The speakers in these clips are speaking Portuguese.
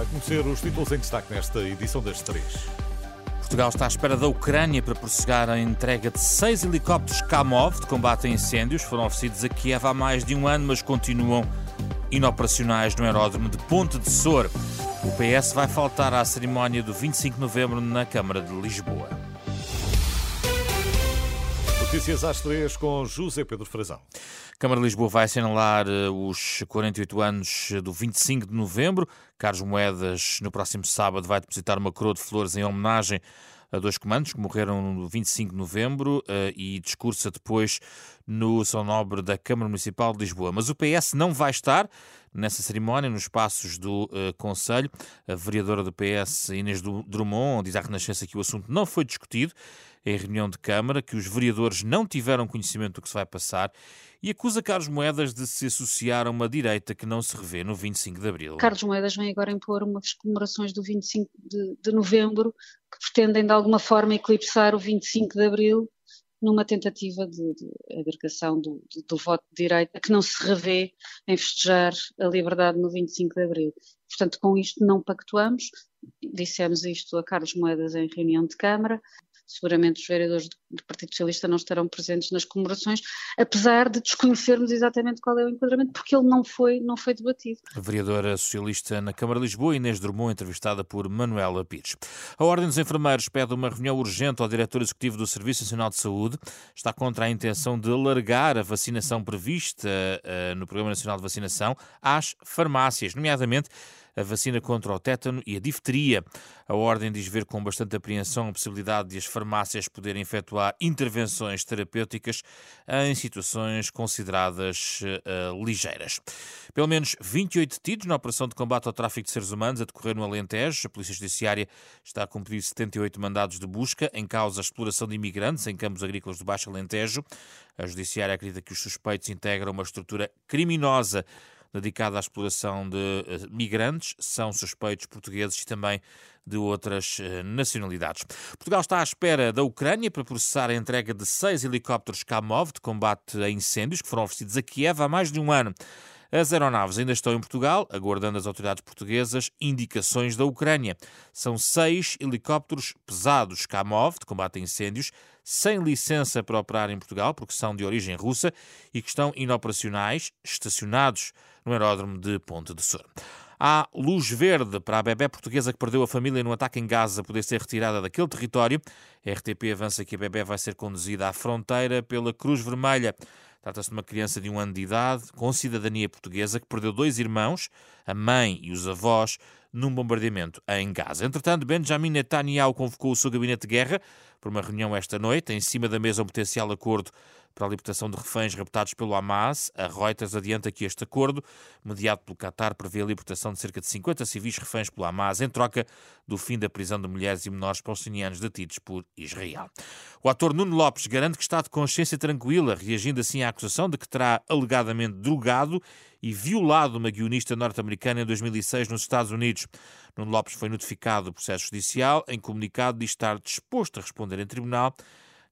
Vai conhecer os títulos em destaque nesta edição das três. Portugal está à espera da Ucrânia para prosseguir a entrega de seis helicópteros Kamov de combate a incêndios. Foram oferecidos a Kiev há mais de um ano, mas continuam inoperacionais no aeródromo de Ponte de Sor. O PS vai faltar à cerimónia do 25 de novembro na Câmara de Lisboa. Notícias às três com José Pedro Frazão. Câmara de Lisboa vai assinalar eh, os 48 anos do 25 de novembro. Carlos Moedas, no próximo sábado, vai depositar uma coroa de flores em homenagem a dois comandos que morreram no 25 de novembro eh, e discursa depois no São Nobre da Câmara Municipal de Lisboa. Mas o PS não vai estar nessa cerimónia, nos passos do uh, Conselho. A vereadora do PS, Inês Drummond, diz à Renascença que o assunto não foi discutido em reunião de Câmara, que os vereadores não tiveram conhecimento do que se vai passar e acusa Carlos Moedas de se associar a uma direita que não se revê no 25 de Abril. Carlos Moedas vem agora impor umas comemorações do 25 de, de Novembro que pretendem de alguma forma eclipsar o 25 de Abril numa tentativa de, de agregação do, do, do, voto de direita que não se revê em festejar a liberdade no 25 de Abril. Portanto, com isto não pactuamos, dissemos isto a Carlos Moedas em reunião de Câmara, seguramente os vereadores do Partido Socialista não estarão presentes nas comemorações, apesar de desconhecermos exatamente qual é o enquadramento, porque ele não foi, não foi debatido. A vereadora socialista na Câmara de Lisboa, Inês Drummond, entrevistada por Manuela Pires. A Ordem dos Enfermeiros pede uma reunião urgente ao diretor executivo do Serviço Nacional de Saúde. Está contra a intenção de alargar a vacinação prevista uh, no Programa Nacional de Vacinação às farmácias, nomeadamente a vacina contra o tétano e a difteria. A Ordem diz ver com bastante apreensão a possibilidade de as farmácias poderem efetuar intervenções terapêuticas em situações consideradas uh, ligeiras. Pelo menos 28 detidos na operação de combate ao tráfico de seres humanos a decorrer no Alentejo. A Polícia Judiciária está a cumprir 78 mandados de busca em causa a exploração de imigrantes em campos agrícolas do Baixo Alentejo. A Judiciária acredita que os suspeitos integram uma estrutura criminosa dedicada à exploração de eh, migrantes, são suspeitos portugueses e também de outras eh, nacionalidades. Portugal está à espera da Ucrânia para processar a entrega de seis helicópteros Kamov de combate a incêndios que foram oferecidos a Kiev há mais de um ano. As aeronaves ainda estão em Portugal, aguardando as autoridades portuguesas indicações da Ucrânia. São seis helicópteros pesados Kamov, de combate a incêndios, sem licença para operar em Portugal, porque são de origem russa e que estão inoperacionais, estacionados no aeródromo de Ponte de Sor. Há luz verde para a bebé portuguesa que perdeu a família no ataque em Gaza poder ser retirada daquele território. A RTP avança que a bebé vai ser conduzida à fronteira pela Cruz Vermelha. Trata-se de uma criança de um ano de idade, com cidadania portuguesa, que perdeu dois irmãos, a mãe e os avós, num bombardeamento em Gaza. Entretanto, Benjamin Netanyahu convocou o seu gabinete de guerra para uma reunião esta noite. Em cima da mesa, um potencial acordo para a libertação de reféns raptados pelo Hamas. A Reuters adianta que este acordo, mediado pelo Qatar, prevê a libertação de cerca de 50 civis reféns pelo Hamas em troca do fim da prisão de mulheres e menores palestinianos detidos por Israel. O ator Nuno Lopes garante que está de consciência tranquila, reagindo assim à acusação de que terá alegadamente drogado e violado uma guionista norte-americana em 2006 nos Estados Unidos. Nuno Lopes foi notificado do processo judicial. Em comunicado, diz estar disposto a responder em tribunal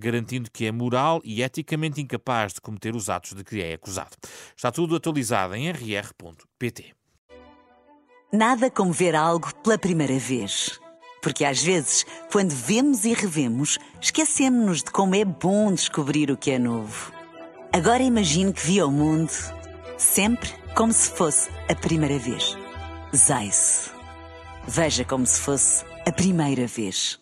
garantindo que é moral e eticamente incapaz de cometer os atos de que é acusado. Está tudo atualizado em rr.pt. Nada como ver algo pela primeira vez. Porque às vezes, quando vemos e revemos, esquecemos-nos de como é bom descobrir o que é novo. Agora imagine que viu o mundo sempre como se fosse a primeira vez. Zais. Veja como se fosse a primeira vez.